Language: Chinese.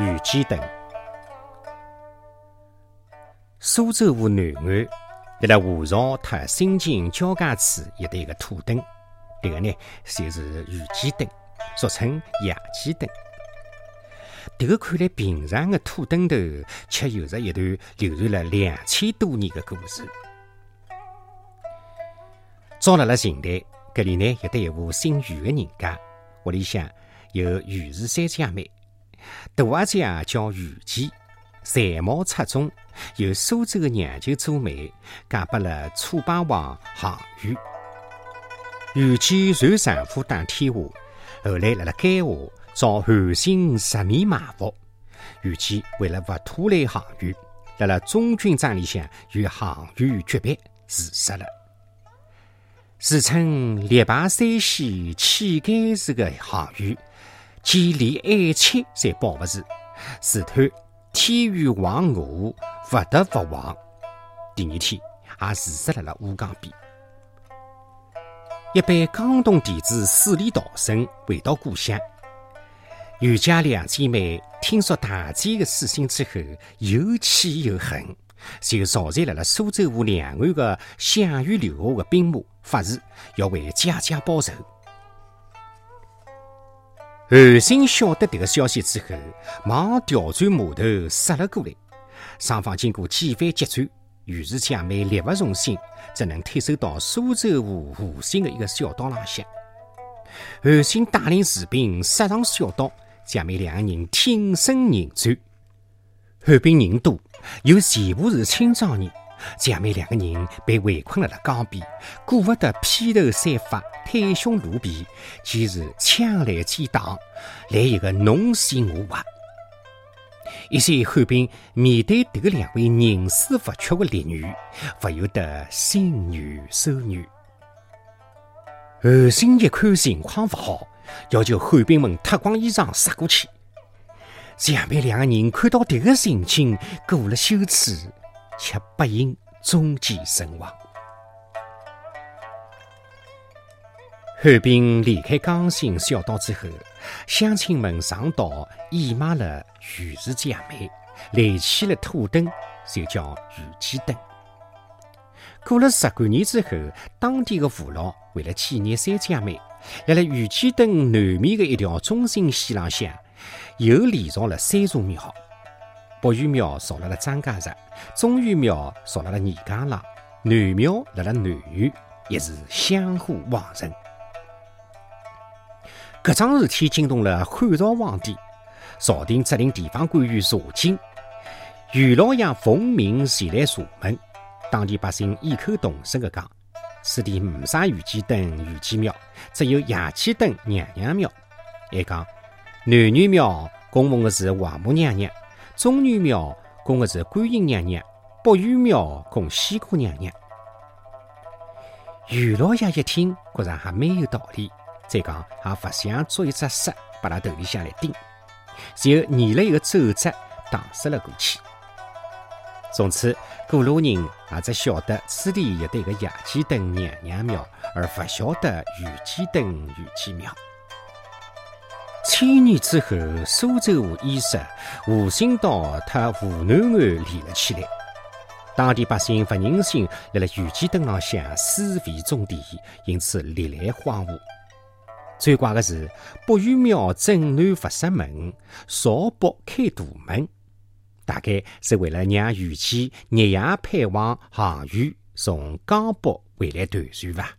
玉鸡灯。苏州河南岸，辣辣河槽特新泾交界处有得一个土墩，迭个呢就是玉鸡墩，俗称野鸡墩。迭个看来平常的土墩头，却有着一段流传了两千多年的故事。早辣辣秦代，搿里呢有得一户姓于的人家，屋里向有于氏三姐妹，大阿姐叫于姬，才貌出众，有苏州的娘舅做媒，嫁拨了楚霸王项羽。于姬传丈夫打天下，后来辣辣垓下遭韩信十面埋伏，于姬为了勿拖累项羽，辣辣中军帐里向与项羽决别，自杀了。自称力拔山兮气盖世的项羽，见怜爱妾侪保不住，自叹天欲亡我，不得不亡。第二天也自杀在了乌江边。一班江东弟子死里逃生，回到故乡。余家两姐妹听说大姐的死讯之后，又气又恨。就召集了了苏州河两岸的项羽留下的兵马，发誓要为家家报仇。韩信晓得这个消息之后，忙调转马头杀了过来。双方经过几番激战，于是姐妹力不从心，只能退守到苏州河湖心的一个小岛浪向。韩信带领士兵杀上小岛，姐妹两个人挺身迎战。韩兵人多。又全部是青壮年，姐妹两个人被围困在了江边，顾不得披头散发、袒胸露臂，即是枪来剑挡，来一个侬死我活。一些汉兵面对这个两位宁死不屈的烈女，不由得心软手软。韩信一看情况不好，要求汉兵们脱光衣裳杀过去。姐妹两个人看到这个情景，过了羞耻，却不幸中箭身亡。汉兵离开江心小岛之后，乡亲们上岛掩埋了于氏姐妹，垒起了土墩，就叫于鸡墩。过了十多年之后，当地的父老为了纪念三姐妹，在了于鸡墩南面的一条中心线浪向。又连上了三座庙，北岳庙造辣了张家石，中岳庙造辣了泥江浪，南庙辣辣南岳，也是香火旺盛。搿桩事体惊动了汉朝皇帝，朝廷责令地方官员查禁。袁老爷奉命前来查问，当地百姓异口同声地讲：此地没啥玉鸡灯、玉鸡庙，只有野鸡灯、娘娘庙。还讲。南岳庙供奉的是王母娘娘，中元庙供的是观音娘娘，北元庙供西姑娘娘。余老爷一听，觉着还蛮有道理，再讲也不想做一只蛇把他头里向来钉，就拟了一个奏折，打塞了过去。从此，过路人也只晓得此地有得一个野鸡灯娘娘庙，而不晓得玉鸡灯玉鸡庙。千年之后，苏州河淹塞，湖心岛和湖南岸连了起来。当地百姓不忍心辣辣玉鸡墩浪向尸 vị 种田，因此历来荒芜。最怪的是，北岳庙正南不设门，朝北开大门，大概是为了让玉鸡日夜盼望项羽从江北回来团聚吧。